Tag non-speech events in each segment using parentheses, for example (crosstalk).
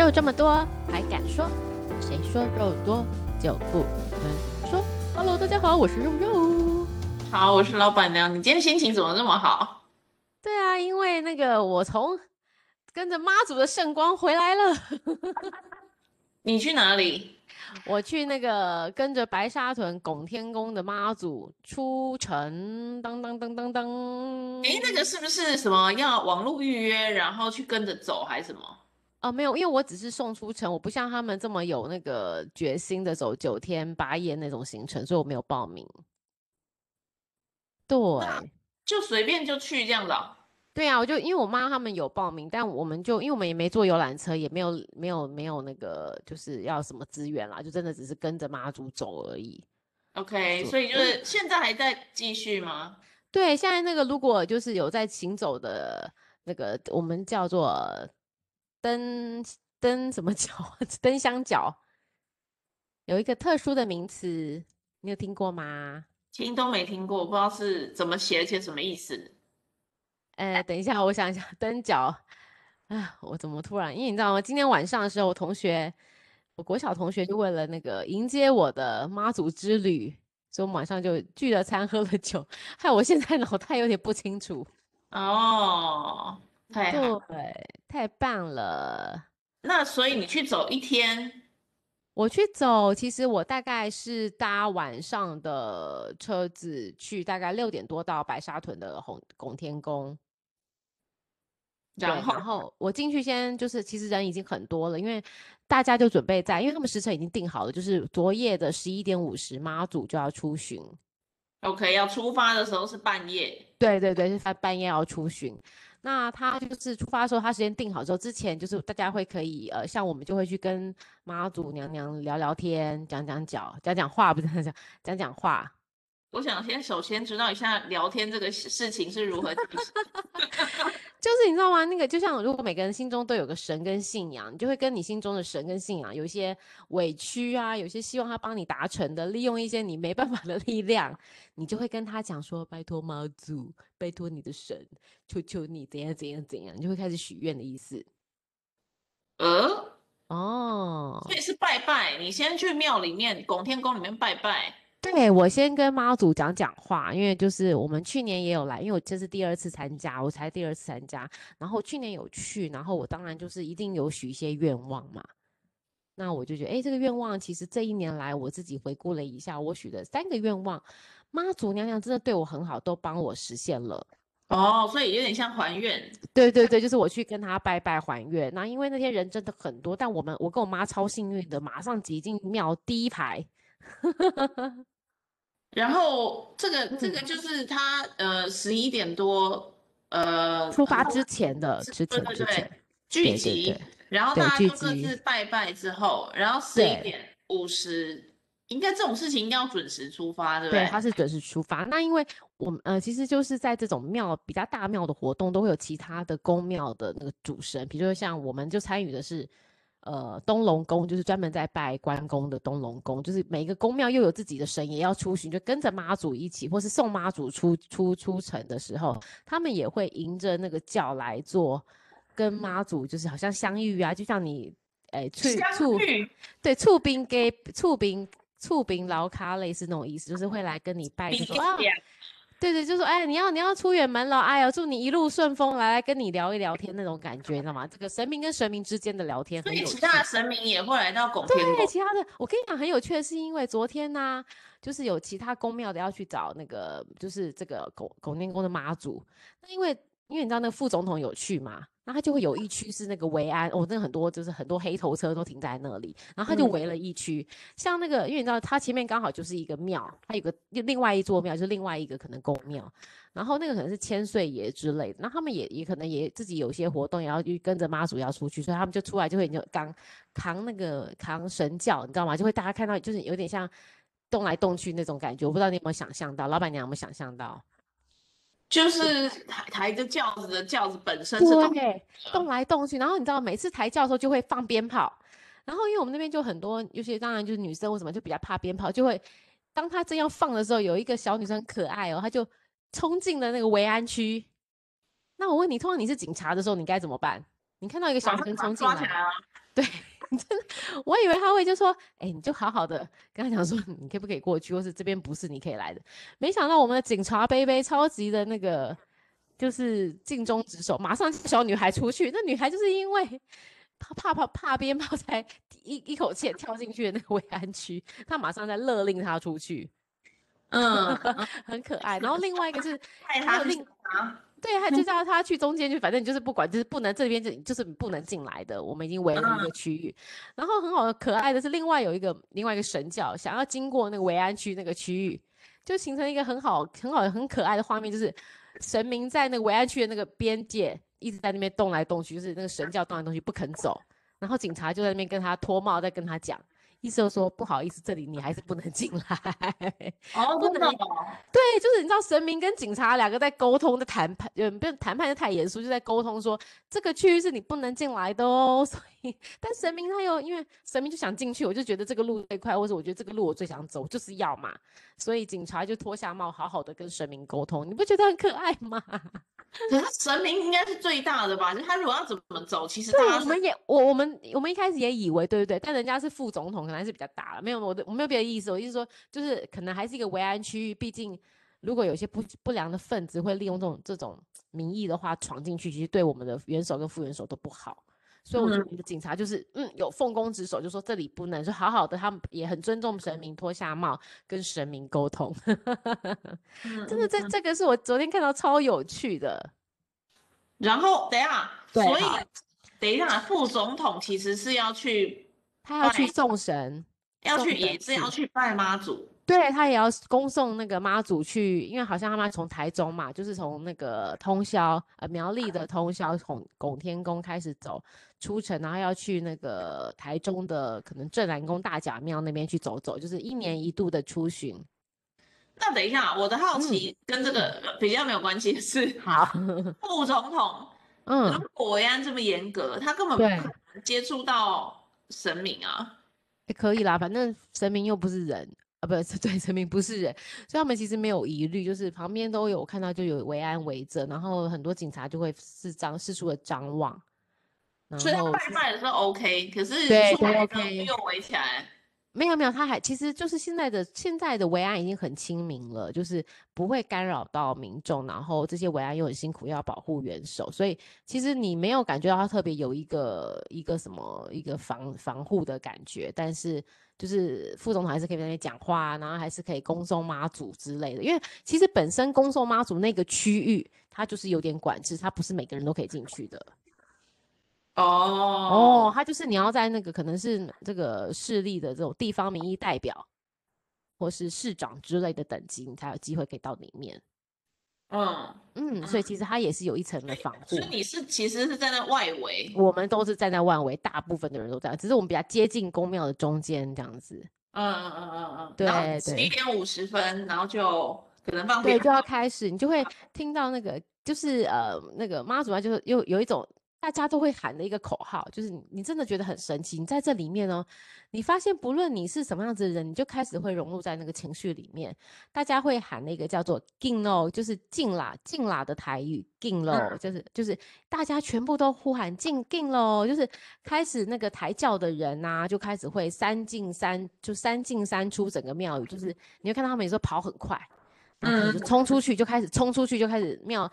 肉这么多还敢说？谁说肉多就不能说？Hello，大家好，我是肉肉。好，我是老板娘。你今天心情怎么这么好？对啊，因为那个我从跟着妈祖的圣光回来了。你去哪里？我去那个跟着白沙屯拱天宫的妈祖出城，当当当当当。哎，那个是不是什么要网络预约，然后去跟着走，还是什么？哦，没有，因为我只是送出城，我不像他们这么有那个决心的走九天八夜那种行程，所以我没有报名。对，就随便就去这样子哦。对啊，我就因为我妈他们有报名，但我们就因为我们也没坐游览车，也没有没有没有那个就是要什么资源啦，就真的只是跟着妈祖走而已。OK，所以就是现在还在继续吗？对，现在那个如果就是有在行走的那个，我们叫做灯 (laughs) 灯什么脚，(laughs) 灯箱角，有一个特殊的名词，你有听过吗？听都没听过，不知道是怎么写，而且什么意思。哎，等一下，我想一下，灯角。啊，我怎么突然？因为你知道吗？今天晚上的时候，我同学，我国小同学就为了那个迎接我的妈祖之旅，所以我们晚上就聚了餐，喝了酒，(laughs) 害我现在脑袋有点不清楚。哦，太好，对，太棒了。那所以你去走一天？我去走，其实我大概是搭晚上的车子去，大概六点多到白沙屯的红拱天宫。然后，然后我进去先就是，其实人已经很多了，因为大家就准备在，因为他们时辰已经定好了，就是昨夜的十一点五十，妈祖就要出巡。OK，要出发的时候是半夜。对对对，是他半夜要出巡。那他就是出发的时候，他时间定好之后，之前就是大家会可以呃，像我们就会去跟妈祖娘娘聊聊天，讲讲脚讲讲话，不是讲讲讲话。我想先首先知道一下聊天这个事情是如何进行，(laughs) 就是你知道吗？那个就像如果每个人心中都有个神跟信仰，你就会跟你心中的神跟信仰有一些委屈啊，有些希望他帮你达成的，利用一些你没办法的力量，你就会跟他讲说：拜托妈祖，拜托你的神，求求你怎样怎样怎样，你就会开始许愿的意思。呃，哦，所以是拜拜，你先去庙里面拱天宫里面拜拜。对，我先跟妈祖讲讲话，因为就是我们去年也有来，因为我这是第二次参加，我才第二次参加，然后去年有去，然后我当然就是一定有许一些愿望嘛。那我就觉得，哎，这个愿望其实这一年来我自己回顾了一下，我许的三个愿望，妈祖娘娘真的对我很好，都帮我实现了。哦，所以有点像还愿。对对对，就是我去跟他拜拜还愿。那因为那天人真的很多，但我们我跟我妈超幸运的，马上挤进庙第一排。(laughs) 然后这个这个就是他呃十一点多呃出发之前的之前之前聚集，然后大家就各自拜拜之后，然后十一点五十应该这种事情一定要准时出发，对不对？对，他是准时出发。那因为我们呃其实就是在这种庙比较大庙的活动，都会有其他的宫庙的那个主神，比如说像我们就参与的是。呃，东龙宫就是专门在拜关公的东龙宫，就是每一个宫庙又有自己的神，也要出巡，就跟着妈祖一起，或是送妈祖出出出城的时候，他们也会迎着那个轿来做，跟妈祖就是好像相遇啊，就像你哎，促促对促兵给促兵促兵老卡类似那种意思，就是会来跟你拜说啊。对对，就说哎，你要你要出远门了，哎呀，祝你一路顺风，来来跟你聊一聊天那种感觉，你知道吗？这个神明跟神明之间的聊天很有趣，所以其他的神明也会来到拱天宫。对，其他的我跟你讲很有趣的是，因为昨天呢、啊，就是有其他宫庙的要去找那个，就是这个拱拱天宫的妈祖。那因为因为你知道那个副总统有去嘛？那他就会有一区是那个维安，哦，那很多就是很多黑头车都停在那里，然后他就围了一区。嗯、像那个，因为你知道，他前面刚好就是一个庙，他有个另外一座庙，就是另外一个可能宫庙，然后那个可能是千岁爷之类的，那他们也也可能也自己有些活动，也要去跟着妈祖要出去，所以他们就出来就会就扛扛那个扛神轿，你知道吗？就会大家看到就是有点像动来动去那种感觉，我不知道你有没有想象到，老板娘有没有想象到？就是抬抬着轿子的轿子本身是动对动来动去，然后你知道每次抬轿的时候就会放鞭炮，然后因为我们那边就很多，有些当然就是女生为什么就比较怕鞭炮，就会当他正要放的时候，有一个小女生很可爱哦，她就冲进了那个维安区。那我问你，通常你是警察的时候，你该怎么办？你看到一个小女生冲进来，对，(laughs) (laughs) 真的，我以为他会就说，哎、欸，你就好好的跟他讲说，你可不可以过去，或是这边不是你可以来的。没想到我们的警察杯杯超级的那个，就是尽忠职守，马上小女孩出去。那女孩就是因为怕怕怕怕鞭炮，才一一口气跳进去的那个慰安区，他马上在勒令她出去。嗯，很可爱。然后另外一个是还有另啊。对，他就叫他去中间去，反正你就是不管，就是不能这边就就是不能进来的。我们已经围了一个区域，然后很好的可爱的是，另外有一个另外一个神教想要经过那个维安区那个区域，就形成一个很好很好很可爱的画面，就是神明在那个维安区的那个边界一直在那边动来动去，就是那个神教动来动去不肯走，然后警察就在那边跟他脱帽，在跟他讲。意思就是说，不好意思，这里你还是不能进来。哦，(laughs) 不能。对，就是你知道，神明跟警察两个在沟通，的谈判，嗯，不，谈判的太严肃，就在沟通说，这个区域是你不能进来的哦。所以，(laughs) 但神明他又因为神明就想进去，我就觉得这个路最快，或者我觉得这个路我最想走，就是要嘛。所以警察就脱下帽，好好的跟神明沟通，你不觉得很可爱吗？(laughs) 可是神明应该是最大的吧？就他如果要怎么走，其实对，我们也我我们我们一开始也以为对对对，但人家是副总统，可能还是比较大了。没有我的我没有别的意思，我意思说就是可能还是一个维安区域，毕竟如果有些不不良的分子会利用这种这种名义的话闯进去，其实对我们的元首跟副元首都不好。所以我觉得我们的警察就是嗯，嗯有奉公职守，就说这里不能，说好好的，他们也很尊重神明，脱下帽跟神明沟通。(laughs) 真的，这这个是我昨天看到超有趣的。然后等一下，所以等一下，副总统其实是要去，他要去送神，要去也是要去拜妈祖，对，他也要恭送那个妈祖去，因为好像他们从台中嘛，就是从那个通宵呃苗栗的通宵从拱天宫开始走出城，然后要去那个台中的可能镇南宫大甲庙那边去走走，就是一年一度的出巡。那等一下，我的好奇跟这个比较没有关系的是，好，(laughs) 副总统，(laughs) 嗯，如果维安这么严格，他根本不可能接触到神明啊。也可以啦，反正神明又不是人啊，不是，(laughs) 对，神明不是人，所以他们其实没有疑虑，就是旁边都有看到就有维安围着，然后很多警察就会四张四处的张望，所以他拜拜的时候 OK，可是对又围起来。没有没有，他还其实就是现在的现在的维安已经很亲民了，就是不会干扰到民众，然后这些维安又很辛苦要保护元首，所以其实你没有感觉到他特别有一个一个什么一个防防护的感觉，但是就是副总统还是可以在那边讲话，然后还是可以恭送妈祖之类的，因为其实本身恭送妈祖那个区域它就是有点管制，它不是每个人都可以进去的。哦哦，他就是你要在那个可能是这个势力的这种地方民意代表，或是市长之类的等级，你才有机会可以到里面。嗯嗯，所以其实他也是有一层的防护。所以你是其实是站在外围，我们都是站在外围，大部分的人都在，只是我们比较接近宫庙的中间这样子。嗯嗯嗯嗯嗯，对对。十一点五十分，然后就可能放对就要开始，你就会听到那个就是呃那个妈祖啊，就是又有一种。大家都会喊的一个口号，就是你，你真的觉得很神奇。你在这里面哦，你发现不论你是什么样子的人，你就开始会融入在那个情绪里面。大家会喊那个叫做“进咯”，就是“进啦”“进啦”的台语“进咯”，就是就是大家全部都呼喊“进进咯”，就是开始那个抬轿的人呐，就开始会三进三就三进三出整个庙宇，就是你会看到他们有时候跑很快，嗯，就冲出去就开始冲出去就开始庙。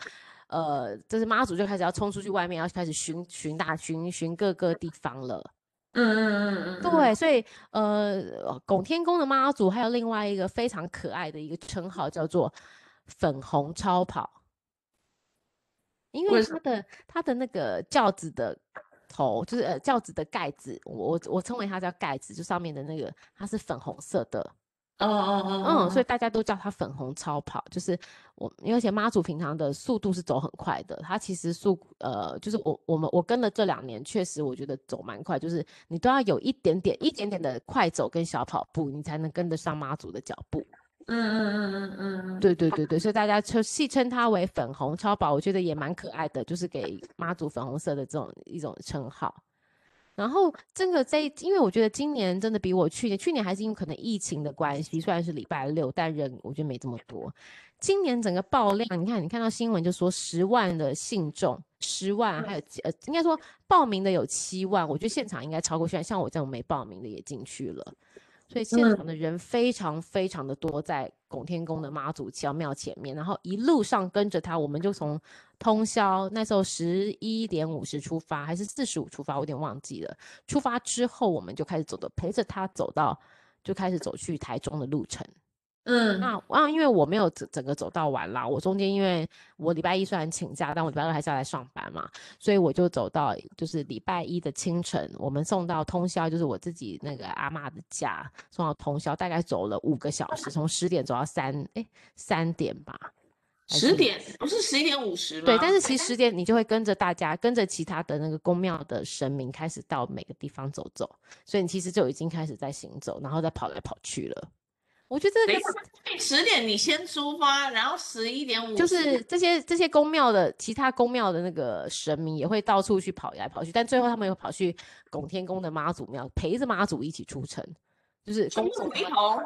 呃，就是妈祖就开始要冲出去外面，要开始巡巡大巡巡各个地方了。嗯嗯嗯嗯，对，所以呃，拱天宫的妈祖还有另外一个非常可爱的一个称号，叫做粉红超跑，因为它的它的那个轿子的头，就是呃轿子的盖子，我我我称为它叫盖子，就上面的那个它是粉红色的。哦哦哦，嗯，所以大家都叫它粉红超跑，就是我，而且妈祖平常的速度是走很快的，它其实速，呃，就是我我们我跟了这两年，确实我觉得走蛮快，就是你都要有一点点一点点的快走跟小跑步，你才能跟得上妈祖的脚步。嗯嗯嗯嗯嗯嗯，对对对对，所以大家就戏称它为粉红超跑，我觉得也蛮可爱的，就是给妈祖粉红色的这种一种称号。然后这个在，因为我觉得今年真的比我去年，去年还是因为可能疫情的关系，虽然是礼拜六，但人我觉得没这么多。今年整个爆量，你看，你看到新闻就说十万的信众，十万，还有呃，应该说报名的有七万，我觉得现场应该超过，现在像我这种没报名的也进去了。所以现场的人非常非常的多，在拱天宫的妈祖桥庙前面，然后一路上跟着他，我们就从通宵那时候十一点五十出发，还是四十五出发，我有点忘记了。出发之后，我们就开始走的，陪着他走到，就开始走去台中的路程。嗯，那啊，因为我没有整整个走到完啦，我中间因为我礼拜一虽然请假，但我礼拜二还是要来上班嘛，所以我就走到就是礼拜一的清晨，我们送到通宵，就是我自己那个阿嬷的家，送到通宵，大概走了五个小时，从十点走到三哎三点吧，十点不是十一点五十吗？对，但是其实十点你就会跟着大家，跟着其他的那个宫庙的神明开始到每个地方走走，所以你其实就已经开始在行走，然后再跑来跑去了。我觉得这个十点你先出发，然后十一点五就是这些这些宫庙的其他宫庙的那个神明也会到处去跑来跑去，但最后他们又跑去拱天宫的妈祖庙陪着妈祖一起出城，就是公主回头。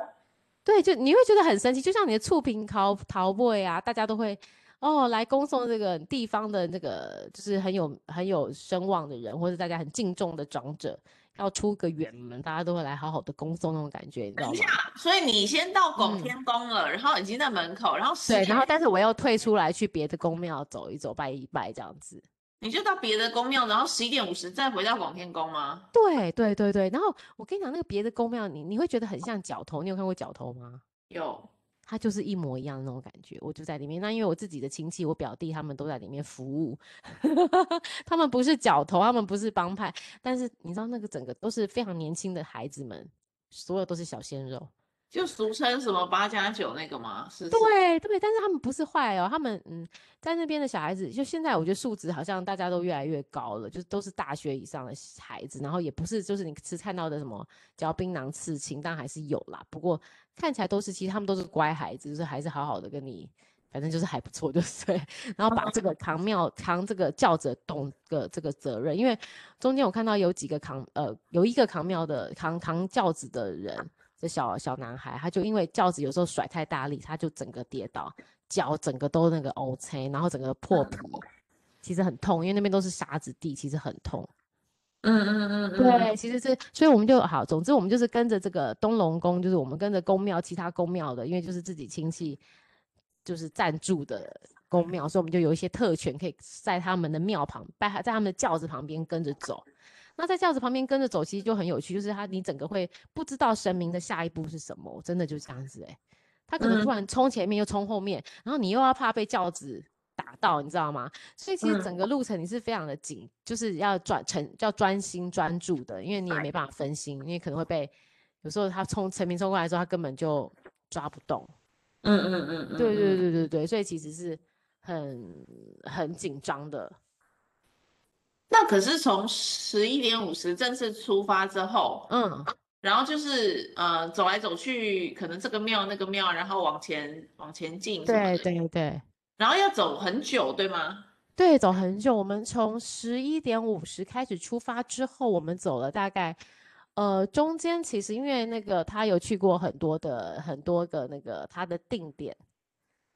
对，就你会觉得很神奇，就像你的厝边头头尾啊，大家都会哦来恭送这个地方的那个就是很有很有声望的人，或者大家很敬重的长者。要出个远门，大家都会来好好的恭送那种感觉，你知道吗？所以你先到拱天宫了，嗯，然后已经在门口，然后对，然后但是我要退出来去别的宫庙走一走，拜一拜这样子。你就到别的宫庙，然后十一点五十再回到广天宫吗？对对对对，然后我跟你讲，那个别的宫庙，你你会觉得很像角头，你有看过角头吗？有。他就是一模一样的那种感觉，我就在里面。那因为我自己的亲戚，我表弟他们都在里面服务，(laughs) 他们不是角头，他们不是帮派，但是你知道那个整个都是非常年轻的孩子们，所有都是小鲜肉。就俗称什么八加九那个吗？是，对对，但是他们不是坏哦，他们嗯，在那边的小孩子，就现在我觉得素质好像大家都越来越高了，就都是大学以上的孩子，然后也不是就是你吃看到的什么嚼槟榔刺青，但还是有啦。不过看起来都是，其实他们都是乖孩子，就是还是好好的跟你，反正就是还不错，就是对。然后把这个扛庙扛这个轿子懂个这个责任，因为中间我看到有几个扛呃有一个扛庙的扛扛轿子的人。这小小男孩，他就因为轿子有时候甩太大力，他就整个跌倒，脚整个都那个凹陷，然后整个破皮，其实很痛，因为那边都是沙子地，其实很痛。嗯嗯嗯嗯，对，其实是，所以我们就好，总之我们就是跟着这个东龙宫，就是我们跟着宫庙其他宫庙的，因为就是自己亲戚就是赞助的宫庙，所以我们就有一些特权，可以在他们的庙旁，在在他们的轿子旁边跟着走。那在轿子旁边跟着走，其实就很有趣，就是他你整个会不知道神明的下一步是什么，真的就是这样子哎、欸，他可能突然冲前面又冲后面、嗯，然后你又要怕被轿子打到，你知道吗？所以其实整个路程你是非常的紧，就是要专成要专心专注的，因为你也没办法分心，因为可能会被有时候他冲神明冲过来的时候，他根本就抓不动。嗯嗯嗯嗯，对对对对对，所以其实是很很紧张的。那可是从十一点五十正式出发之后，嗯，然后就是呃走来走去，可能这个庙那个庙，然后往前往前进，对对对，然后要走很久，对吗？对，走很久。我们从十一点五十开始出发之后，我们走了大概，呃，中间其实因为那个他有去过很多的很多个那个他的定点，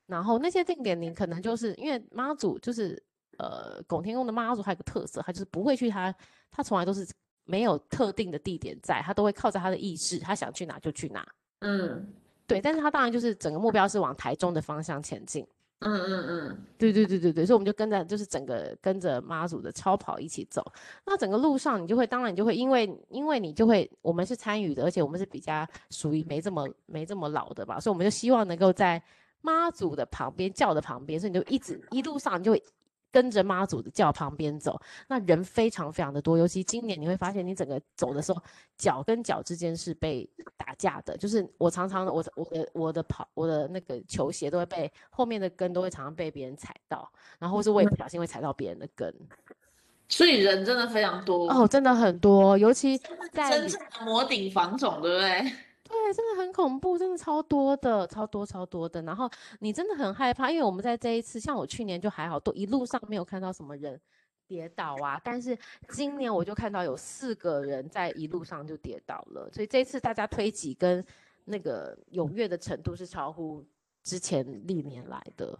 然后那些定点你可能就是因为妈祖就是。呃，拱天宫的妈祖还有个特色，他就是不会去他，他从来都是没有特定的地点在，他都会靠着他的意志，他想去哪就去哪。嗯，对，但是他当然就是整个目标是往台中的方向前进。嗯嗯嗯，对对对对对，所以我们就跟着就是整个跟着妈祖的超跑一起走。那整个路上你就会，当然你就会因为因为你就会，我们是参与的，而且我们是比较属于没这么没这么老的吧，所以我们就希望能够在妈祖的旁边轿的旁边，所以你就一直一路上你就会。跟着妈祖的教旁边走，那人非常非常的多。尤其今年你会发现，你整个走的时候，脚跟脚之间是被打架的。就是我常常我我的我的跑我的那个球鞋都会被后面的跟都会常常被别人踩到，然后或是我也不小心会踩到别人的跟。所以人真的非常多哦，真的很多，尤其在真正的摩顶房总，对不对？对，真的很恐怖，真的超多的，超多超多的。然后你真的很害怕，因为我们在这一次，像我去年就还好，都一路上没有看到什么人跌倒啊，但是今年我就看到有四个人在一路上就跌倒了，所以这次大家推挤跟那个踊跃的程度是超乎之前历年来的。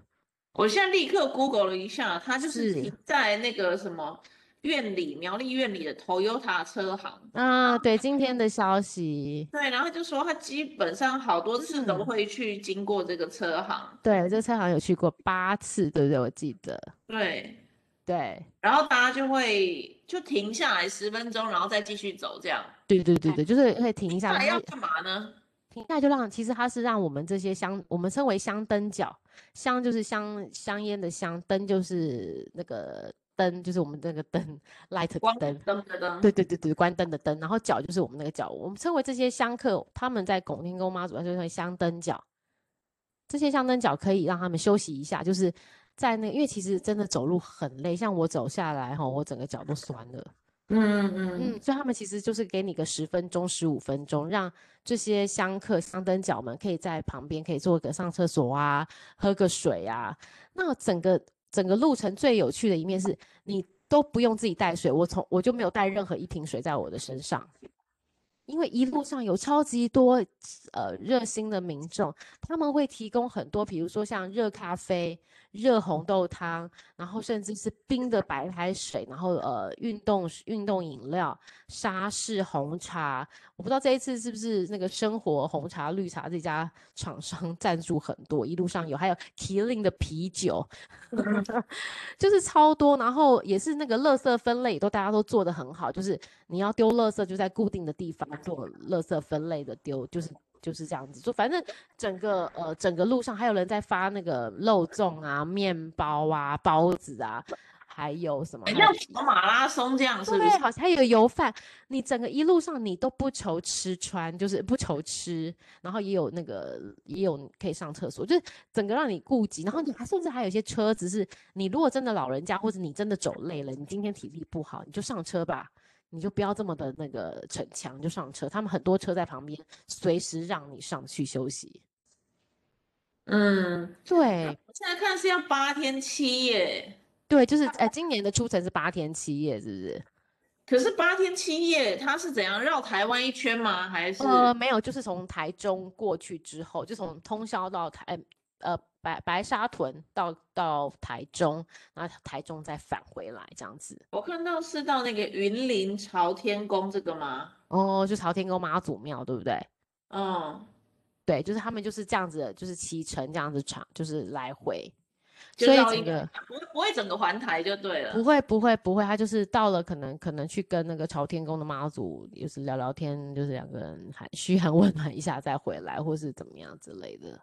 我现在立刻 Google 了一下，他就是在那个什么苑里苗栗院里的 Toyota 车行啊，对，今天的消息，对，然后就说他基本上好多次都会去经过这个车行，对，这个车行有去过八次，对不对？我记得，对。对，然后大家就会就停下来十分钟，然后再继续走，这样。对对对对，就是会停下来。那要干嘛呢？停下来就让，其实它是让我们这些香，我们称为香灯脚，香就是香香烟的香，灯就是那个灯，就是我们那个灯，light 灯。灯的灯。对对对对，关灯的灯。然后脚就是我们那个脚，我们称为这些香客，他们在拱天宫妈祖就称为香灯脚。这些香灯脚可以让他们休息一下，就是。在那，因为其实真的走路很累，像我走下来哈，我整个脚都酸了。嗯嗯嗯，所以他们其实就是给你个十分钟、十五分钟，让这些香客、香灯脚们可以在旁边可以做个上厕所啊，喝个水啊。那整个整个路程最有趣的一面是，你都不用自己带水，我从我就没有带任何一瓶水在我的身上。因为一路上有超级多呃热心的民众，他们会提供很多，比如说像热咖啡、热红豆汤，然后甚至是冰的白开水，然后呃运动运动饮料、沙士红茶。我不知道这一次是不是那个生活红茶、绿茶这家厂商 (laughs) 赞助很多，一路上有，还有麒麟的啤酒，(laughs) 就是超多。然后也是那个垃圾分类都大家都做得很好，就是你要丢垃圾就在固定的地方。做垃圾分类的丢，就是就是这样子。就反正整个呃整个路上还有人在发那个肉粽啊、面包啊、包子啊，还有什么？像马拉松这样是不是？好像还有油饭。你整个一路上你都不愁吃穿，就是不愁吃，然后也有那个也有可以上厕所，就是整个让你顾及。然后你还甚至还有一些车子是，你如果真的老人家或者你真的走累了，你今天体力不好，你就上车吧。你就不要这么的那个逞强，就上车。他们很多车在旁边，随时让你上去休息。嗯，对。我现在看是要八天七夜。对，就是呃，今年的出城是八天七夜，是不是？可是八天七夜，它是怎样绕台湾一圈吗？还是？呃，没有，就是从台中过去之后，就从通宵到台。呃，白白沙屯到到台中，然后台中再返回来这样子。我看到是到那个云林朝天宫这个吗？哦，就朝天宫妈祖庙，对不对？嗯，对，就是他们就是这样子，就是骑乘这样子长，就是来回。所以整个不会不会整个环台就对了。不会不会不会，他就是到了可能可能去跟那个朝天宫的妈祖，就是聊聊天，就是两个人寒 (laughs) 嘘寒问暖一下再回来，或是怎么样之类的。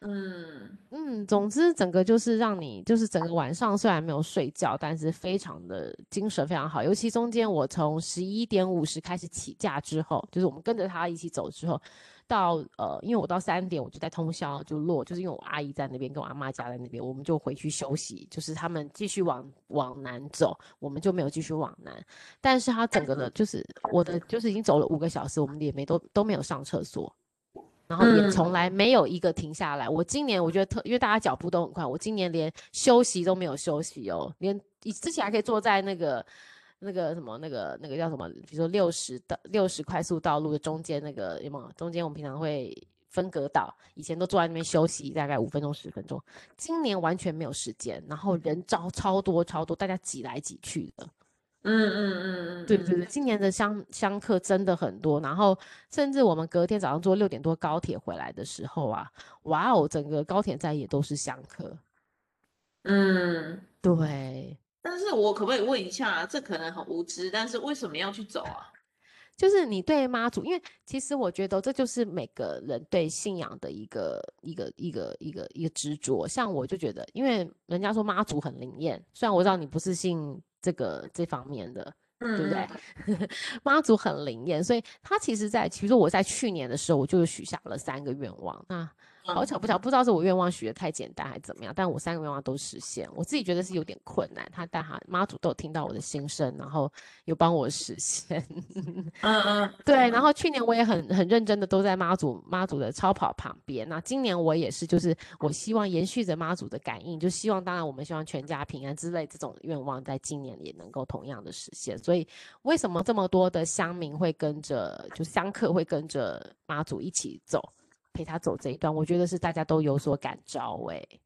嗯嗯，总之整个就是让你就是整个晚上虽然没有睡觉，但是非常的精神非常好。尤其中间我从十一点五十开始起驾之后，就是我们跟着他一起走之后，到呃，因为我到三点我就在通宵就落，就是因为我阿姨在那边跟我阿妈家在那边，我们就回去休息。就是他们继续往往南走，我们就没有继续往南。但是他整个的，就是我的就是已经走了五个小时，我们也没都都没有上厕所。然后也从来没有一个停下来。嗯、我今年我觉得特，因为大家脚步都很快，我今年连休息都没有休息哦，连之前还可以坐在那个那个什么那个那个叫什么，比如说六十的六十快速道路的中间那个有没有？中间我们平常会分隔岛，以前都坐在那边休息大概五分钟十分钟，今年完全没有时间，然后人超超多超多，大家挤来挤去的。嗯嗯嗯嗯，对对对，今年的香香客真的很多，然后甚至我们隔天早上坐六点多高铁回来的时候啊，哇哦，整个高铁站也都是香客。嗯，对。但是我可不可以问一下，这可能很无知，但是为什么要去走啊？就是你对妈祖，因为其实我觉得这就是每个人对信仰的一个一个一个一个一个执着。像我就觉得，因为人家说妈祖很灵验，虽然我知道你不是信。这个这方面的，对不对？(laughs) 妈祖很灵验，所以他其实在，其实我在去年的时候，我就许下了三个愿望。那好巧不巧，不知道是我愿望许的太简单还是怎么样，但我三个愿望都实现，我自己觉得是有点困难。他但他妈祖都有听到我的心声，然后有帮我实现。嗯嗯，(laughs) 对。然后去年我也很很认真的都在妈祖妈祖的超跑旁边。那今年我也是，就是我希望延续着妈祖的感应，就希望当然我们希望全家平安之类这种愿望，在今年也能够同样的实现。所以为什么这么多的乡民会跟着，就香客会跟着妈祖一起走？陪他走这一段，我觉得是大家都有所感召哎、欸。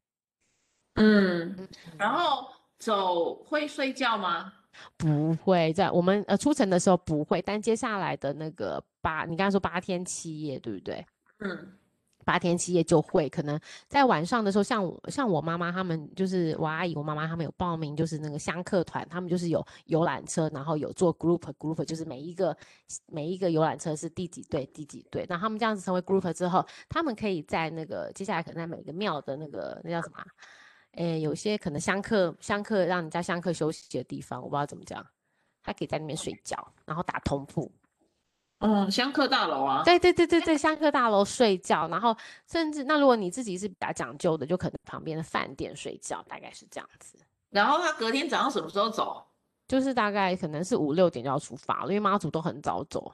嗯，然后走会睡觉吗？不会，在我们呃出城的时候不会，但接下来的那个八，你刚才说八天七夜，对不对？嗯。八天七夜就会可能在晚上的时候，像我像我妈妈他们，就是我阿姨、我妈妈他们有报名，就是那个香客团，他们就是有游览车，然后有做 group group，就是每一个每一个游览车是第几队第几队，那他们这样子成为 group 之后，他们可以在那个接下来可能在每个庙的那个那叫什么，诶，有些可能香客香客让人家香客休息的地方，我不知道怎么讲，他可以在那边睡觉，然后打通铺。嗯，香客大楼啊，对对对对对，香客大楼睡觉，然后甚至那如果你自己是比较讲究的，就可能旁边的饭店睡觉，大概是这样子。然后他隔天早上什么时候走？就是大概可能是五六点就要出发了，因为妈祖都很早走，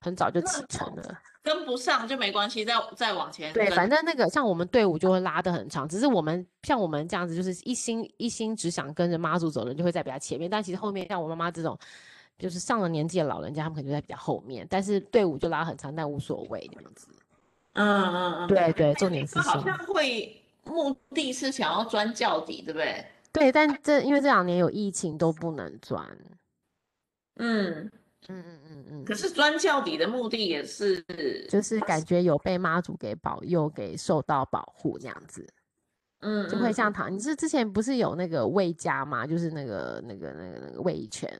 很早就启程了。跟不上就没关系，再再往前。对，反正那个像我们队伍就会拉得很长，只是我们像我们这样子，就是一心一心只想跟着妈祖走的人就会在比较前面，但其实后面像我妈妈这种。就是上了年纪的老人家，他们可能就在比较后面，但是队伍就拉很长，但无所谓这样子。嗯嗯嗯，对对，重点是好像会目的是想要钻轿底，对不对？对，但这因为这两年有疫情都不能钻。嗯嗯嗯嗯嗯。可是钻轿底的目的也是，就是感觉有被妈祖给保佑，给受到保护这样子。嗯，就会像唐，你是之前不是有那个魏家吗？就是那个那个那个那个魏一拳。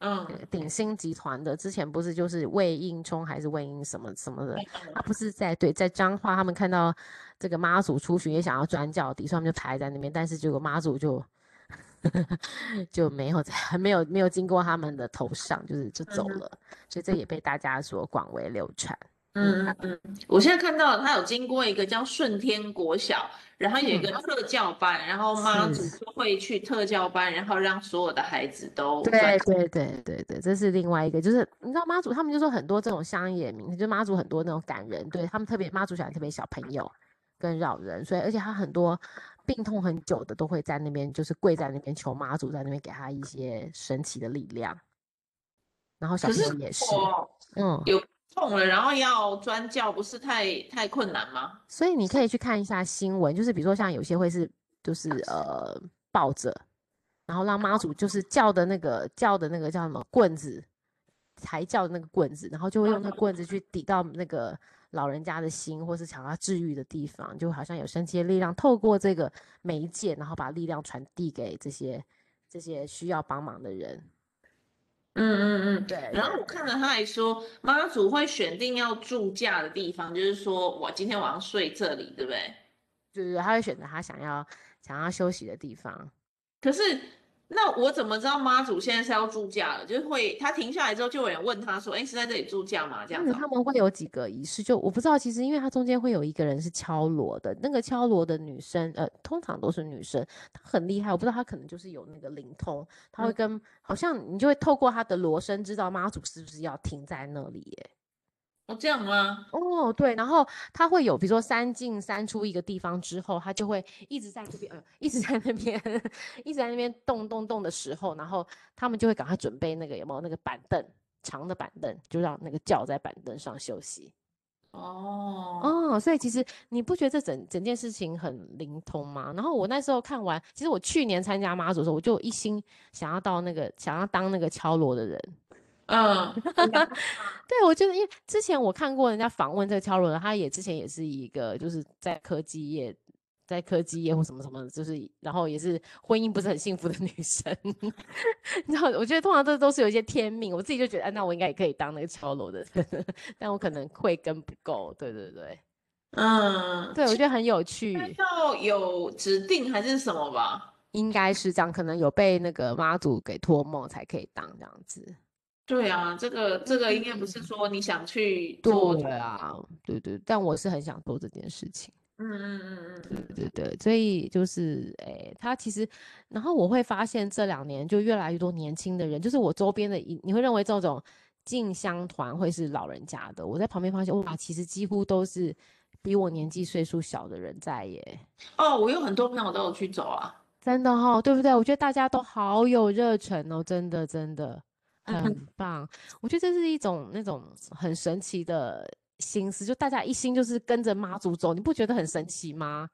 嗯，鼎新集团的之前不是就是魏应冲还是魏应什么什么的，他不是在对在彰化，他们看到这个妈祖出巡也想要转角底，所以他们就排在那边，但是结果妈祖就 (laughs) 就没有在 (laughs) 没有没有经过他们的头上，就是就走了，所以这也被大家所广为流传。嗯嗯，我现在看到他有经过一个叫顺天国小，然后有一个。特教班，嗯、然后妈祖就会去特教班，然后让所有的孩子都对对对对对，这是另外一个，就是你知道妈祖他们就说很多这种乡野名，就妈祖很多那种感人，对他们特别妈祖喜欢特别小朋友跟老人，所以而且他很多病痛很久的都会在那边，就是跪在那边求妈祖在那边给他一些神奇的力量，然后小朋友也是，是嗯。有。痛了，然后要专教，不是太太困难吗？所以你可以去看一下新闻，就是比如说像有些会是，就是呃抱着，然后让妈祖就是叫的那个叫的那个叫什么棍子，才叫的那个棍子，然后就会用那个棍子去抵到那个老人家的心，或是想要治愈的地方，就好像有神奇的力量透过这个媒介，然后把力量传递给这些这些需要帮忙的人。嗯嗯嗯，对，然后我看了，他还说妈祖会选定要住驾的地方，就是说我今天晚上睡这里，对不对？就是他会选择他想要想要休息的地方。可是。那我怎么知道妈祖现在是要住驾了？就是会他停下来之后，就有人问他说：“哎，是在这里住驾吗？”这样子。他们会有几个仪式，就我不知道。其实因为他中间会有一个人是敲锣的，那个敲锣的女生，呃，通常都是女生，她很厉害。我不知道她可能就是有那个灵通，她会跟、嗯、好像你就会透过她的锣声知道妈祖是不是要停在那里耶。哦，这样吗？哦，对，然后他会有，比如说三进三出一个地方之后，他就会一直在这边，呃，一直在那边，(laughs) 一直在那边动动动的时候，然后他们就会赶快准备那个有没有那个板凳，长的板凳，就让那个轿在板凳上休息。哦哦，所以其实你不觉得这整整件事情很灵通吗？然后我那时候看完，其实我去年参加妈祖的时候，我就一心想要到那个，想要当那个敲锣的人。嗯，(laughs) (laughs) 对，我觉得因为之前我看过人家访问这个敲锣的，他也之前也是一个就是在科技业，在科技业或什么什么，就是然后也是婚姻不是很幸福的女生。(laughs) 然后我觉得通常这都是有一些天命，我自己就觉得，哎，那我应该也可以当那个敲锣的人，但我可能会跟不够。对对对，嗯，对，我觉得很有趣。要有指定还是什么吧？应该是这样，可能有被那个妈祖给托梦才可以当这样子。对啊，这个这个应该不是说你想去做。对啊，对对，但我是很想做这件事情。嗯嗯嗯嗯，对对对，所以就是，诶、欸，他其实，然后我会发现这两年就越来越多年轻的人，就是我周边的，你会认为这种进香团会是老人家的，我在旁边发现，哇，其实几乎都是比我年纪岁数小的人在耶。哦，我有很多朋友都有去走啊，真的哈、哦，对不对？我觉得大家都好有热忱哦，真的真的很棒。我觉得这是一种那种很神奇的。心思就大家一心就是跟着妈祖走，你不觉得很神奇吗？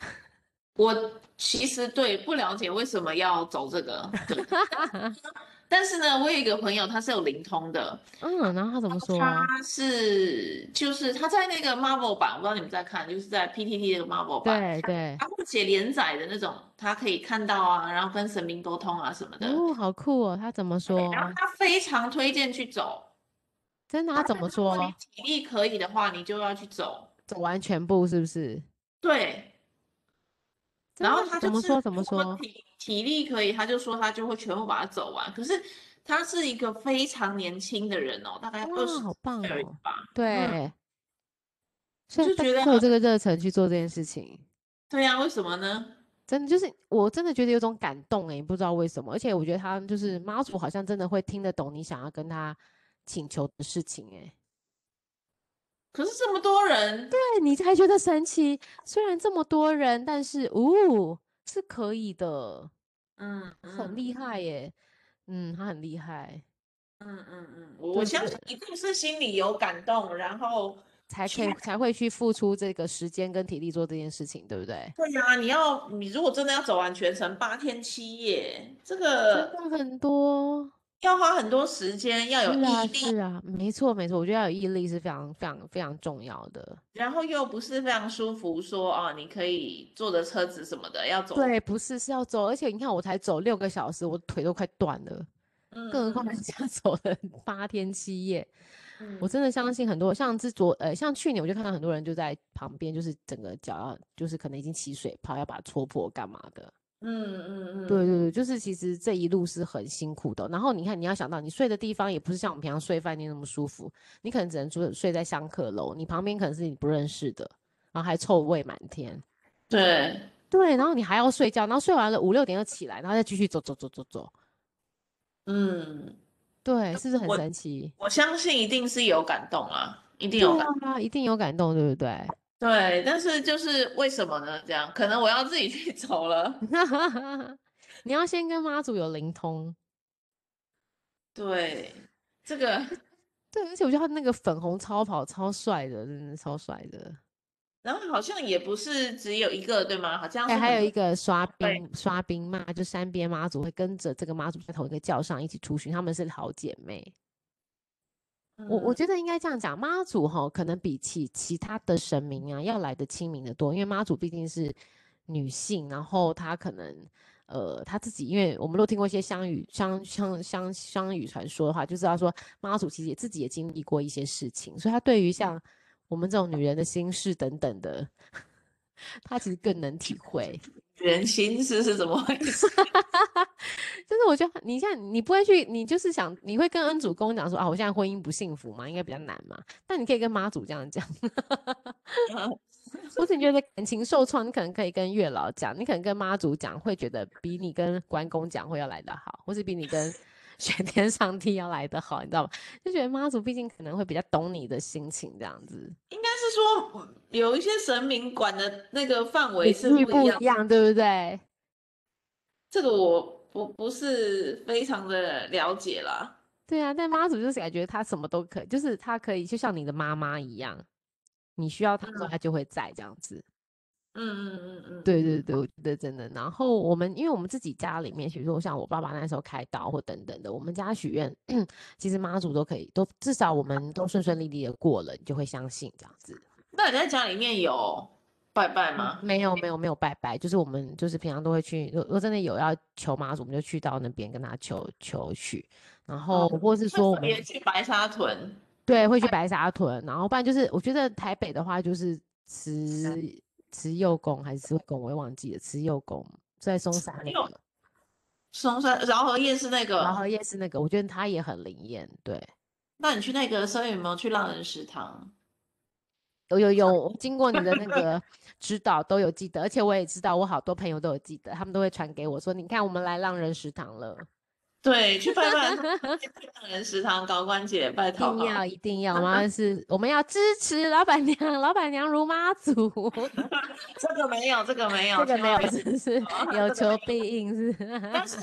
(laughs) 我其实对不了解为什么要走这个，(laughs) 但是呢，我有一个朋友他是有灵通的，嗯，然后他怎么说？他是就是他在那个 Marvel 版，我不知道你们在看，就是在 PTT 那个 Marvel 版，对对，他不写连载的那种，他可以看到啊，然后跟神明沟通啊什么的，哦，好酷哦，他怎么说？然后他非常推荐去走。真的？他怎么说？你体力可以的话，你就要去走，走完全部是不是？对。然后他就怎么说？怎么说？体体力可以，他就说他就会全部把它走完。可是他是一个非常年轻的人哦，大概二十，好棒哦，对。嗯、所以就觉得有这个热忱去做这件事情。对呀、啊，为什么呢？真的就是我真的觉得有种感动哎，不知道为什么。而且我觉得他就是妈祖，好像真的会听得懂你想要跟他。请求的事情哎，可是这么多人，对，你才觉得神奇。虽然这么多人，但是哦，是可以的，嗯，很厉害耶，嗯，他很厉害，嗯嗯嗯，我相信一定是心里有感动，然后才可以才会去付出这个时间跟体力做这件事情，对不对？对呀，你要你如果真的要走完全程八天七夜，这个真的很多。要花很多时间，要有毅力。是啊，没错没错，我觉得要有毅力是非常非常非常重要的。然后又不是非常舒服说，说啊，你可以坐着车子什么的要走。对，不是是要走，而且你看我才走六个小时，我腿都快断了，嗯，更何况人家 (laughs) 走了八天七夜。嗯，我真的相信很多，像之昨呃，像去年我就看到很多人就在旁边，就是整个脚要就是可能已经起水泡，要把它戳破干嘛的。嗯嗯嗯，对对对，就是其实这一路是很辛苦的。然后你看，你要想到你睡的地方也不是像我们平常睡饭店那么舒服，你可能只能住睡在香客楼，你旁边可能是你不认识的，然后还臭味满天。对对，然后你还要睡觉，然后睡完了五六点又起来，然后再继续走走走走走。嗯，对，是不是很神奇？我，我相信一定是有感动啊，一定有感动啊，一定有感动，对不对？对，但是就是为什么呢？这样可能我要自己去 (laughs) 走了。(laughs) 你要先跟妈祖有灵通。对，这个 (laughs) 对，而且我觉得他那个粉红超跑超帅的，真的超帅的。然后好像也不是只有一个，对吗？好像还还有一个刷冰刷冰妈，就三边妈祖会跟着这个妈祖在同一个轿上一起出巡，他们是好姐妹。我我觉得应该这样讲，妈祖哈可能比起其他的神明啊要来的亲民的多，因为妈祖毕竟是女性，然后她可能呃她自己，因为我们都听过一些乡语乡乡乡乡语传说的话，就知道说妈祖其实也自己也经历过一些事情，所以她对于像我们这种女人的心事等等的，(laughs) 她其实更能体会。(laughs) 人心事是怎么回事？(laughs) 就是我觉得你像你不会去，你就是想你会跟恩主公讲说啊，我现在婚姻不幸福嘛，应该比较难嘛。但你可以跟妈祖这样讲，(laughs) 或者你觉得感情受创，你可能可以跟月老讲，你可能跟妈祖讲，会觉得比你跟关公讲会要来得好，或是比你跟 (laughs) 玄天上帝要来得好，你知道吗？就觉得妈祖毕竟可能会比较懂你的心情，这样子。应该是说有一些神明管的那个范围是不一样，不一样，对不对？这个我不不是非常的了解啦。对啊，但妈祖就是感觉他什么都可以，就是他可以就像你的妈妈一样，你需要他的时候，他就会在这样子。嗯嗯嗯嗯，对对对，我觉得真的。然后我们因为我们自己家里面，比如说像我爸爸那时候开刀或等等的，我们家许愿，(clears throat) 其实妈祖都可以，都至少我们都顺顺利利的过了，你就会相信这样子。那你在家里面有？拜拜吗？没有没有没有拜拜，就是我们就是平常都会去，如果真的有要求妈祖，我们就去到那边跟他求求许，然后或是说我们也去白沙屯，对，会去白沙屯，然后不然就是我觉得台北的话就是慈慈幼宫还是慈惠宫，我也忘记了，慈幼宫在松山那个，松山饶河夜市那个，饶河夜市那个，我觉得它也很灵验，对。那你去那个时候有没有去浪人食堂？有有有，(laughs) 经过你的那个指导都有记得，而且我也知道，我好多朋友都有记得，他们都会传给我说，你看我们来浪人食堂了。对，去拜拜 (laughs) 浪人食堂高官姐拜托，一定要一定要我 (laughs) 们？是我们要支持老板娘，老板娘如妈祖。这个没有，这个没有，这个没有，是不是有求必应是？但是。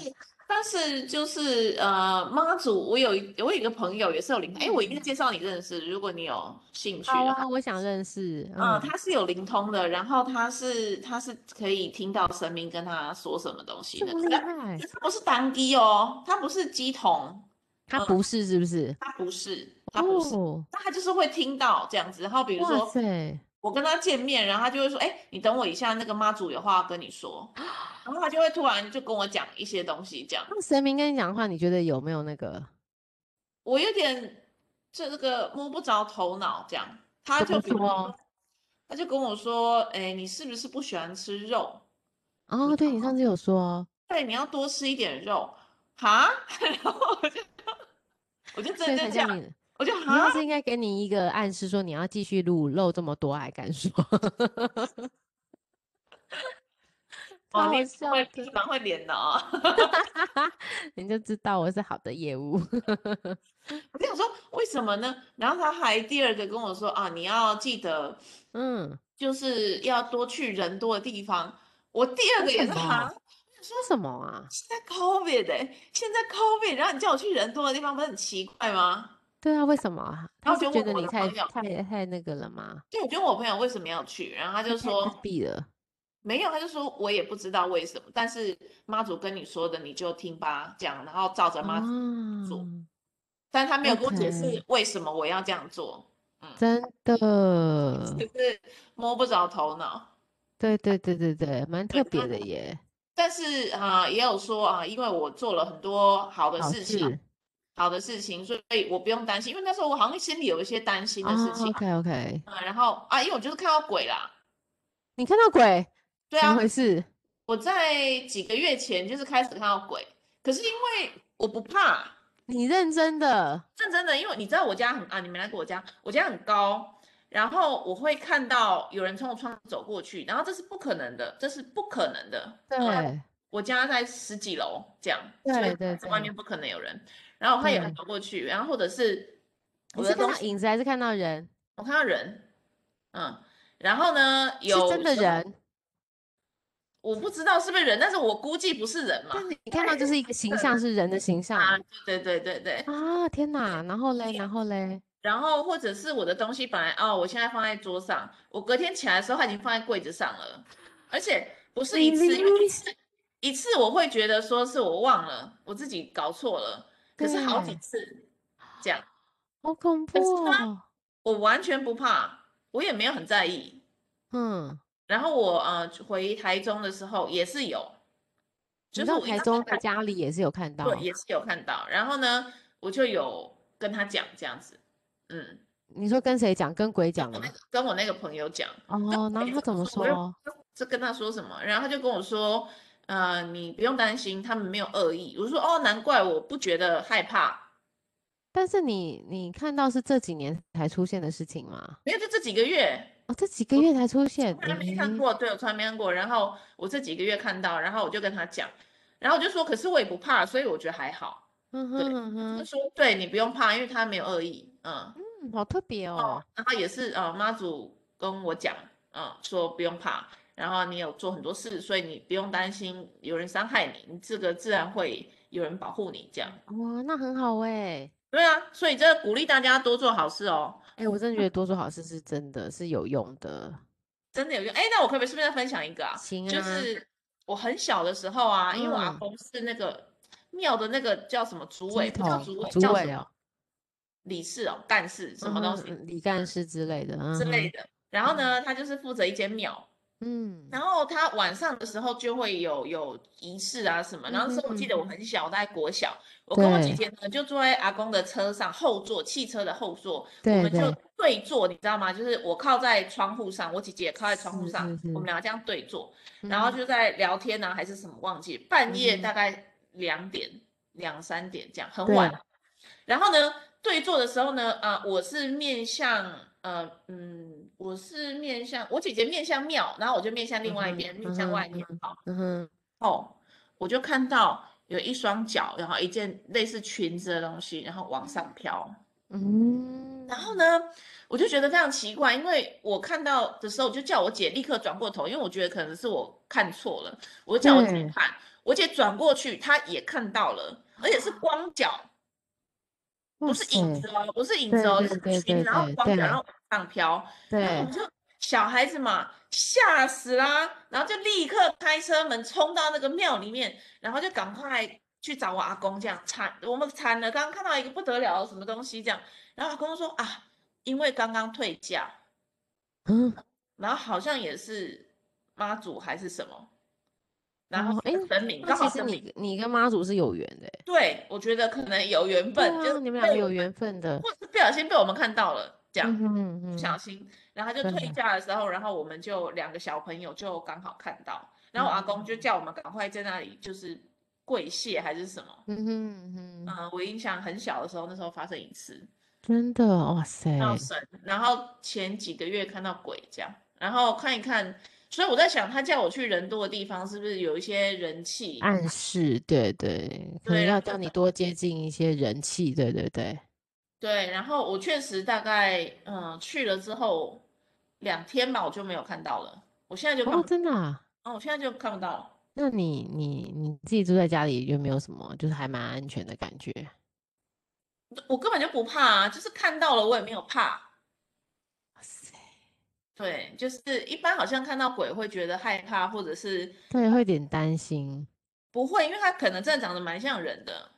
但是就是呃妈祖，我有我有一个朋友也是有灵，哎、欸，我一定介绍你认识，如果你有兴趣的啊，我想认识。嗯，他是有灵通的，然后他是他是可以听到神明跟他说什么东西的。厉害！他不是单机哦，他不是机童，他不是是不是？嗯、他不是，他不是，哦、但他就是会听到这样子。然后比如说，我跟他见面，然后他就会说，哎、欸，你等我一下，那个妈祖有话要跟你说。然后他就会突然就跟我讲一些东西，这样。那神明跟你讲的话，你觉得有没有那个？我有点这个摸不着头脑，这样。他就说，他就跟我说，哎，你是不是不喜欢吃肉？哦，对，你上次有说，对，你要多吃一点肉，哈？(laughs) 然后我就，(laughs) 我就真的这样，我就好像是应该给你一个暗示，说你要继续录露这么多，还敢说？哦，你是会蛮会连的哦，(laughs) 你就知道我是好的业务。(laughs) 我跟你说，为什么呢？然后他还第二个跟我说啊，你要记得，嗯，就是要多去人多的地方。我第二个也是他说什么啊？现在 COVID 哎，现在 COVID，然后你叫我去人多的地方，不是很奇怪吗？对啊，为什么啊？他就觉得你太太太那个了吗？对，我觉得我朋友为什么要去？然后他就说闭了。没有，他就说我也不知道为什么，但是妈祖跟你说的你就听吧，这样，然后照着妈祖做，嗯、但他没有跟我解释为什么我要这样做，嗯、真的，(laughs) 就是摸不着头脑。对对对对对，蛮特别的耶。但是啊、呃，也有说啊，因为我做了很多好的事情，好，的事情，所以我不用担心，因为那时候我好像心里有一些担心的事情。哦、OK OK，啊，然后啊，因为我就是看到鬼啦，你看到鬼？对啊，怎么回事？我在几个月前就是开始看到鬼，可是因为我不怕。你认真的？认真的，因为你知道我家很啊，你没来过我家，我家很高，然后我会看到有人从我窗走过去，然后这是不可能的，这是不可能的。对，我家在十几楼，这样，对对对，外面不可能有人。然后他也走过去，然后或者是我是看到影子还是看到人？我看到人，嗯，然后呢，有真的人。我不知道是不是人，但是我估计不是人嘛。你看到就是一个形象，(laughs) 是人的形象啊。对对对对对。啊天哪！然后嘞，然后嘞，然后或者是我的东西本来哦，我现在放在桌上，我隔天起来的时候，它已经放在柜子上了，而且不是一次，因为一次一次我会觉得说是我忘了，我自己搞错了，可是好几次这样，好恐怖哦。我完全不怕，我也没有很在意，嗯。然后我呃回台中的时候也是有，就是我台中在家里也是有看到，对，也是有看到。然后呢，我就有跟他讲这样子，嗯，你说跟谁讲？跟鬼讲吗？跟我那个朋友讲。哦，然后他怎么说？这跟他说什么？然后他就跟我说，呃，你不用担心，他们没有恶意。我说哦，难怪我不觉得害怕。但是你你看到是这几年才出现的事情吗？没有，就这几个月。哦，这几个月才出现，从来没看过。对，我从来没看过。然后我这几个月看到，然后我就跟他讲，然后我就说，可是我也不怕，所以我觉得还好。嗯哼，嗯哼，他说，对你不用怕，因为他没有恶意。嗯嗯，好特别哦。然后也是呃，妈祖跟我讲，嗯，说不用怕，然后你有做很多事，所以你不用担心有人伤害你，你这个自然会有人保护你这样。哇，那很好哎。对啊，所以这鼓励大家多做好事哦。哎、欸，我真的觉得多做好事是真的是有用的，真的有用。哎、欸，那我可不可以顺便再分享一个啊？行啊。就是我很小的时候啊，嗯、因为我阿公是那个庙的那个叫什么主委，叫主委，主委哦，理事哦，干事什么东西，理、嗯、干事之类的，嗯、之类的。然后呢，他就是负责一间庙。嗯，然后他晚上的时候就会有有仪式啊什么，然后那时候我记得我很小，我在国小，我跟我姐姐呢就坐在阿公的车上后座，汽车的后座，我们就对。坐，你知道吗？就是我靠在窗户上，我姐姐也靠在窗户上，我们两个这样对坐，然后就在聊天呢，还是什么忘记，半夜大概两点两三点这样，很晚。然后呢，对坐的时候呢，啊，我是面向呃嗯。我是面向我姐姐面向庙，然后我就面向另外一边，面向外面。哈，嗯哼，哦，我就看到有一双脚，然后一件类似裙子的东西，然后往上飘。嗯，然后呢，我就觉得非常奇怪，因为我看到的时候，我就叫我姐立刻转过头，因为我觉得可能是我看错了，我就叫我姐看，我姐转过去，她也看到了，而且是光脚，不是影子哦，不是影子哦，是裙，然后光脚，然后往。上飘，对，然后我们就小孩子嘛，吓死啦，然后就立刻开车门冲到那个庙里面，然后就赶快去找我阿公，这样惨，我们惨了，刚刚看到一个不得了什么东西，这样，然后阿公说啊，因为刚刚退驾，嗯，然后好像也是妈祖还是什么，然后哎，神明，刚好其实你你跟妈祖是有缘的，对，我觉得可能有缘分，啊、就是你们两个有缘分的，或是不小心被我们看到了。这样，不小心，然后他就退驾的时候，然后我们就两个小朋友就刚好看到，然后我阿公就叫我们赶快在那里就是跪谢还是什么，嗯哼嗯，我印象很小的时候，那时候发生一次，真的，哇塞，闹神，然后前几个月看到鬼这样，然后看一看，所以我在想，他叫我去人多的地方，是不是有一些人气暗示？对对，可能要叫你多接近一些人气，对对对。对，然后我确实大概嗯去了之后两天吧，我就没有看到了。我现在就看哦，真的啊？哦，我现在就看不到了。那你你你自己住在家里有没有什么就是还蛮安全的感觉？我根本就不怕啊，就是看到了我也没有怕。对，就是一般好像看到鬼会觉得害怕，或者是对，会有点担心。不会，因为他可能真的长得蛮像人的。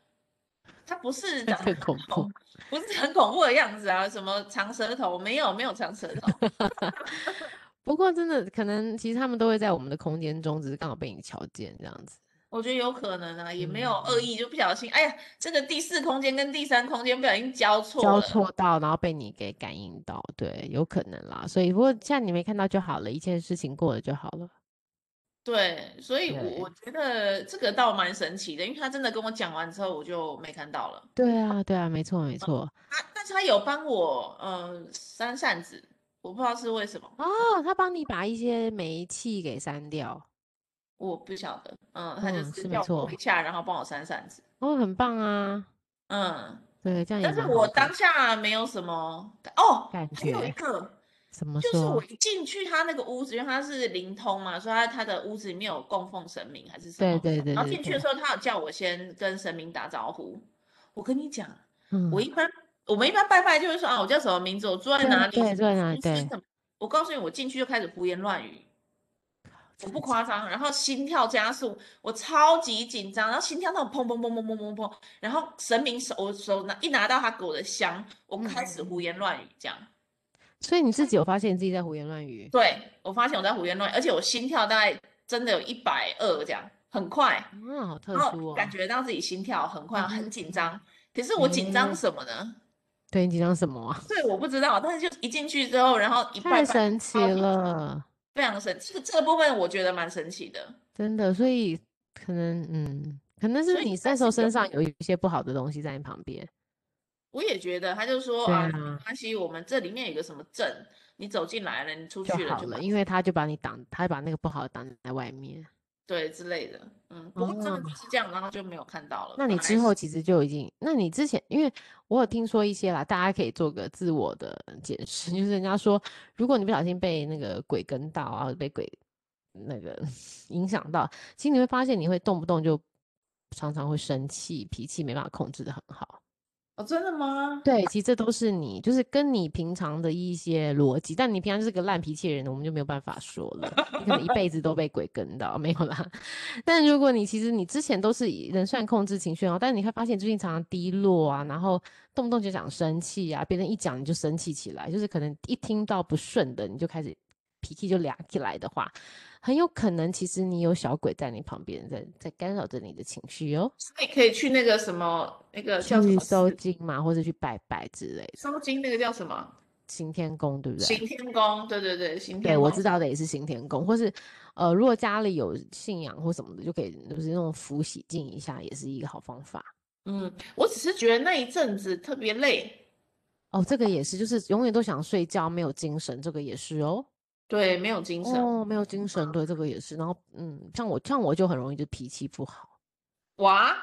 他不是 (laughs) 长得恐怖，(laughs) 不是很恐怖的样子啊！什么长舌头？没有，没有长舌头。(laughs) 不过真的可能，其实他们都会在我们的空间中，只是刚好被你瞧见这样子。我觉得有可能啊，也没有恶意，就不小心。嗯、哎呀，这个第四空间跟第三空间不小心交错，交错到，然后被你给感应到，对，有可能啦。所以不过像你没看到就好了，一件事情过了就好了。对，所以我，我我觉得这个倒蛮神奇的，因为他真的跟我讲完之后，我就没看到了。对啊，对啊，没错，没错。他，但是他有帮我，呃，扇扇子，我不知道是为什么。哦，他帮你把一些煤气给删掉。我不晓得，嗯，他就是叫我一下，然后帮我扇扇子。哦，很棒啊。嗯，对，这样也。但是我当下没有什么哦，感觉有一个。怎么说？就是我一进去他那个屋子，因为他是灵通嘛，所以他他的屋子里面有供奉神明还是什么？对对对，对。然后进去的时候，他有叫我先跟神明打招呼。我跟你讲，嗯、我一般我们一般拜拜就会说啊，我叫什么名字，我住在哪里？对，住在哪里？对。我告诉你，我进去就开始胡言乱语，我不夸张。然后心跳加速，我超级紧张，然后心跳那种砰砰砰砰砰砰砰。然后神明手我手拿一拿到他给我的香，我开始胡言乱语这样。所以你自己有发现你自己在胡言乱语？对，我发现我在胡言乱语，而且我心跳大概真的有一百二这样，很快。嗯，好特殊哦。感觉到自己心跳很快，很紧张。可是我紧张什么呢？嗯、对，你紧张什么啊？对，我不知道。但是就一进去之后，然后一拜拜，太神奇了，非常神奇。这个这个部分我觉得蛮神奇的，真的。所以可能嗯，可能是你那时候身上有一些不好的东西在你旁边。我也觉得，他就说啊，没关系，我们这里面有个什么阵，你走进来了，你出去了就好了，因为他就把你挡，他把那个不好的挡在外面，对之类的，嗯，不过真的就是这样，然后就没有看到了。那你之后其实就已经，那你之前，因为我有听说一些啦，大家可以做个自我的解释，就是人家说，如果你不小心被那个鬼跟到啊，被鬼那个影响到，其实你会发现你会动不动就常常会生气，脾气没办法控制的很好。哦，真的吗？对，其实这都是你，就是跟你平常的一些逻辑，但你平常就是个烂脾气的人，我们就没有办法说了。你可能一辈子都被鬼跟到，没有啦。(laughs) 但如果你其实你之前都是人算控制情绪哦，但是你会发现最近常常低落啊，然后动不动就想生气啊，别人一讲你就生气起来，就是可能一听到不顺的你就开始脾气就凉起来的话。很有可能，其实你有小鬼在你旁边，在在干扰着你的情绪哦。所以可以去那个什么，那个叫什么？收金嘛，或者去拜拜之类的。收金那个叫什么？行天宫，对不对？行天宫，对对对，行天宫。对，我知道的也是行天宫，或是呃，如果家里有信仰或什么的，就可以就是那种符洗净一下，也是一个好方法。嗯，我只是觉得那一阵子特别累。哦，这个也是，就是永远都想睡觉，没有精神，这个也是哦。对，没有精神哦，没有精神，对，这个也是。然后，嗯，像我，像我就很容易就脾气不好。哇，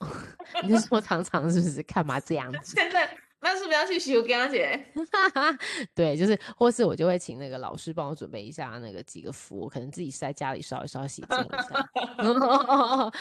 (laughs) 你是说常常是不是？干嘛这样子？现在那是不是要去修家姐？(laughs) 对，就是，或是我就会请那个老师帮我准备一下那个几个符，我可能自己是在家里烧一烧，洗净一下。(laughs)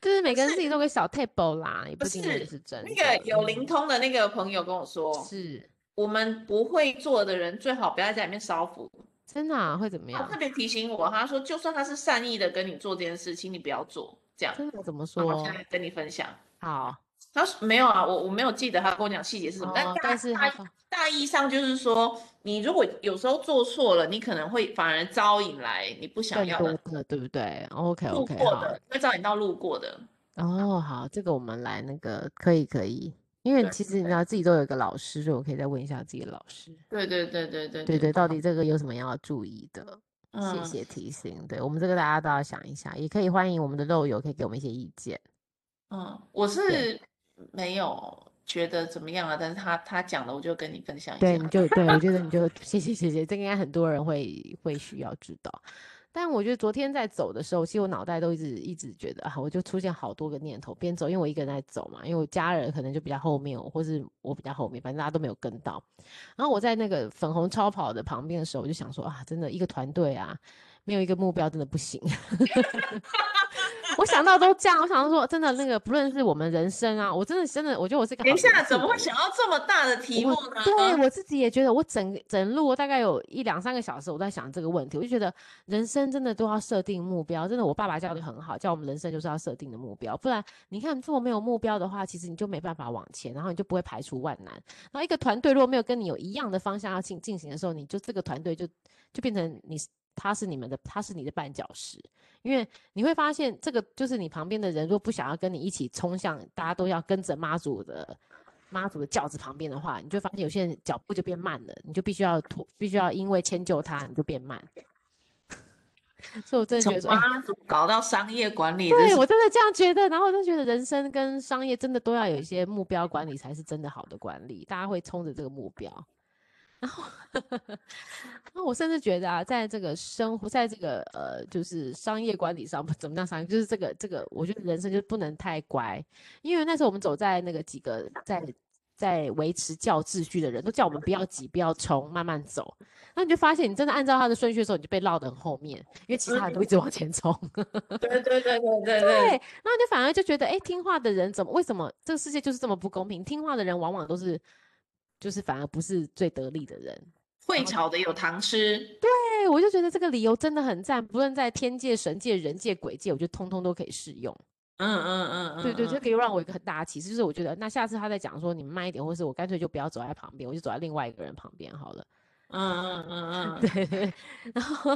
就是每个人自己都有个小 table 啦，也不一定是真的。那个有灵通的那个朋友跟我说，是我们不会做的人，最好不要在家里面烧符。真的啊？会怎么样？他特别提醒我，他说就算他是善意的跟你做这件事，请你不要做。这样真的怎么说？我现在跟你分享。好，他说没有啊，我我没有记得他跟我讲细节是什么，哦、但但是大大意上就是说，你如果有时候做错了，你可能会反而招引来你不想要的，的对不对？OK OK，路过的会招引到路过的。哦，好，这个我们来那个可以可以。因为其实你知道自己都有一个老师，所以我可以再问一下自己的老师。对对对对对对对，到底这个有什么要注意的？嗯、谢谢提醒。对我们这个大家都要想一下，也可以欢迎我们的肉友可以给我们一些意见。嗯，我是没有觉得怎么样啊，但是他他讲的我就跟你分享一下。对，你就对我觉得你 (laughs) 就谢谢谢谢，这个应该很多人会会需要知道。但我觉得昨天在走的时候，其实我脑袋都一直一直觉得啊，我就出现好多个念头，边走，因为我一个人在走嘛，因为我家人可能就比较后面，或是我比较后面，反正大家都没有跟到。然后我在那个粉红超跑的旁边的时候，我就想说啊，真的一个团队啊，没有一个目标真的不行。(laughs) 我想到都这样，我想到说，真的那个，不论是我们人生啊，我真的真的，我觉得我是个。等一下，怎么会想到这么大的题目呢？对，我自己也觉得，我整整路大概有一两三个小时，我在想这个问题。我就觉得人生真的都要设定目标，真的，我爸爸教的很好，叫我们人生就是要设定的目标，不然你看这么没有目标的话，其实你就没办法往前，然后你就不会排除万难。然后一个团队如果没有跟你有一样的方向要进进行的时候，你就这个团队就就变成你。他是你们的，他是你的绊脚石，因为你会发现，这个就是你旁边的人，如果不想要跟你一起冲向，大家都要跟着妈祖的妈祖的轿子旁边的话，你就发现有些人脚步就变慢了，你就必须要拖，必须要因为迁就他，你就变慢。(laughs) 所以我真的觉得说，妈祖搞到商业管理，对我真的这样觉得，然后我就觉得人生跟商业真的都要有一些目标管理，才是真的好的管理，大家会冲着这个目标。然后，那我甚至觉得啊，在这个生活，在这个呃，就是商业管理上，怎么样商业，就是这个这个，我觉得人生就不能太乖，因为那时候我们走在那个几个在在维持教秩序的人都叫我们不要急，不要冲，慢慢走。那你就发现，你真的按照他的顺序的时候，你就被绕得很后面，因为其他人都一直往前冲。对对对对对对。对，那 (laughs) 你就反而就觉得，哎，听话的人怎么？为什么这个世界就是这么不公平？听话的人往往都是。就是反而不是最得力的人，会炒的有糖吃。对，我就觉得这个理由真的很赞，不论在天界、神界、人界、鬼界，我觉得通通都可以适用。嗯嗯嗯嗯，对对，这可以让我一个很大的启示，就是我觉得那下次他在讲说你们慢一点，或是我干脆就不要走在旁边，我就走在另外一个人旁边好了。(laughs) 嗯嗯嗯嗯，对对，(laughs) 然后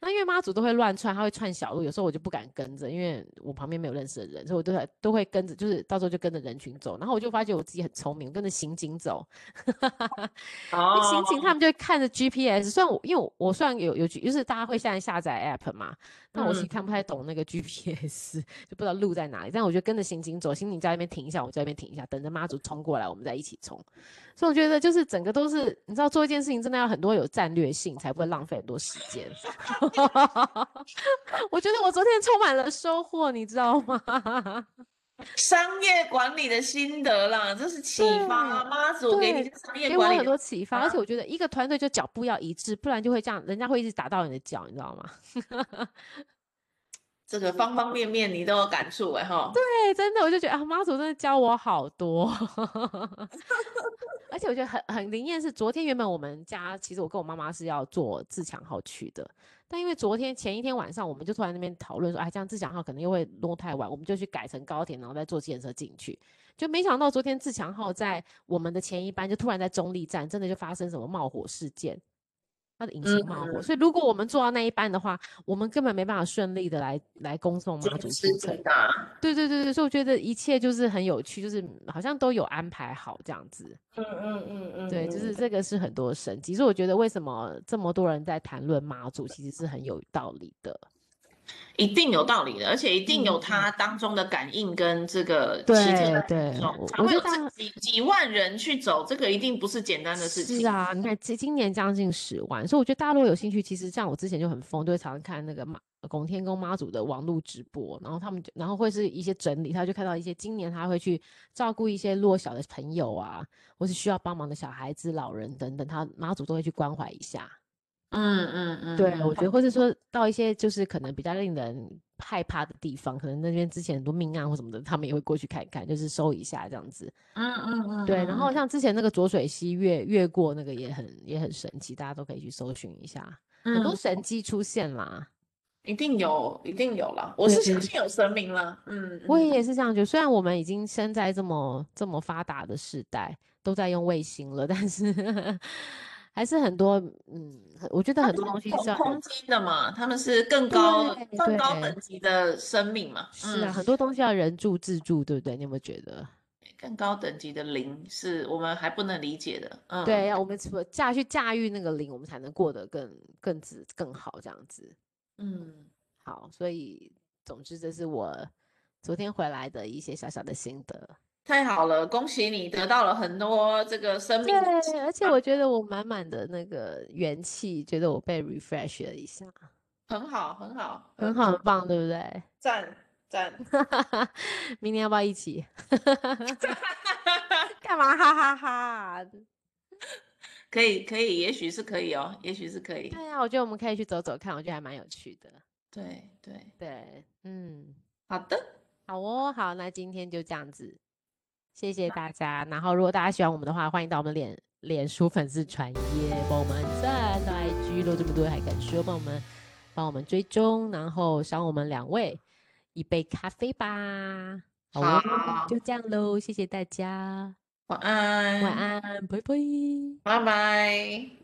那因为妈祖都会乱窜，他会串小路，有时候我就不敢跟着，因为我旁边没有认识的人，所以我都会都会跟着，就是到时候就跟着人群走，然后我就发觉我自己很聪明，跟着刑警走，(laughs) 哦，刑警他们就会看着 GPS，虽然我因为我，我虽然有有就是大家会现在下载 App 嘛，但我其实看不太懂那个 GPS，就不知道路在哪里，但我就跟着刑警走，刑警在那边停一下，我在那边停一下，等着妈祖冲过来，我们再一起冲。所以我觉得就是整个都是，你知道做一件事情真的要很多有战略性，才不会浪费很多时间。(laughs) 我觉得我昨天充满了收获，你知道吗？商业管理的心得啦，这是启发。妈祖给你商业管理很多启发，而且我觉得一个团队就脚步要一致，不然就会这样，人家会一直打到你的脚，你知道吗？这个方方面面你都有感触哎哈，对，真的我就觉得啊，妈祖真的教我好多，(laughs) 而且我觉得很很灵验。是昨天原本我们家其实我跟我妈妈是要坐自强号去的，但因为昨天前一天晚上我们就突然那边讨论说，哎，这样自强号可能又会落太晚，我们就去改成高铁，然后再坐计程车进去。就没想到昨天自强号在我们的前一班就突然在中立站，真的就发生什么冒火事件。它的引擎冒火，所以如果我们做到那一班的话，我们根本没办法顺利的来来恭送妈祖出城。对对对对，所以我觉得一切就是很有趣，就是好像都有安排好这样子。嗯嗯嗯嗯，对，就是这个是很多神迹。所以我觉得为什么这么多人在谈论妈祖，其实是很有道理的。一定有道理的，而且一定有它当中的感应跟这个奇特的对，才会有这几几万人去走，这个一定不是简单的事情。是啊，你看今今年将近十万，所以我觉得大家如果有兴趣，其实像我之前就很疯，就会常常看那个妈拱天宫妈祖的网络直播，然后他们就然后会是一些整理，他就看到一些今年他会去照顾一些弱小的朋友啊，或是需要帮忙的小孩子、老人等等，他妈祖都会去关怀一下。嗯嗯嗯，对，我觉得，或者说到一些就是可能比较令人害怕的地方，可能那边之前很多命案或什么的，他们也会过去看一看，就是搜一下这样子。嗯嗯嗯，对。然后像之前那个浊水溪越越过那个也很也很神奇，大家都可以去搜寻一下，嗯、很多神迹出现啦。一定有，一定有啦。我是相信有神明了。嗯，我也是这样觉得。虽然我们已经生在这么这么发达的时代，都在用卫星了，但是。还是很多，嗯，我觉得很多东西是空间的嘛，他们是更高、更高等级的生命嘛。是啊，嗯、很多东西要人助自助，对不对？你有没有觉得？更高等级的灵是我们还不能理解的。嗯，对，要我们怎么驾去驾驭那个灵，我们才能过得更更自更好这样子。嗯，好，所以总之这是我昨天回来的一些小小的心得。太好了，恭喜你得到了很多这个生命。对，而且我觉得我满满的那个元气，觉得我被 refresh 了一下，很好，很好，很好，很棒，对不对？赞赞。(laughs) 明天要不要一起？(laughs) 干嘛 (laughs) 哈哈哈？可以，可以，也许是可以哦，也许是可以。对呀，我觉得我们可以去走走看，我觉得还蛮有趣的。对对对，嗯，好的，好哦，好，那今天就这样子。谢谢大家，然后如果大家喜欢我们的话，欢迎到我们脸脸书粉丝专页帮我们按赞，到 IG 都这么多还敢说，帮我们帮我们追踪，然后赏我们两位一杯咖啡吧。好，好，就这样喽，谢谢大家，晚安，晚安，拜拜，拜拜。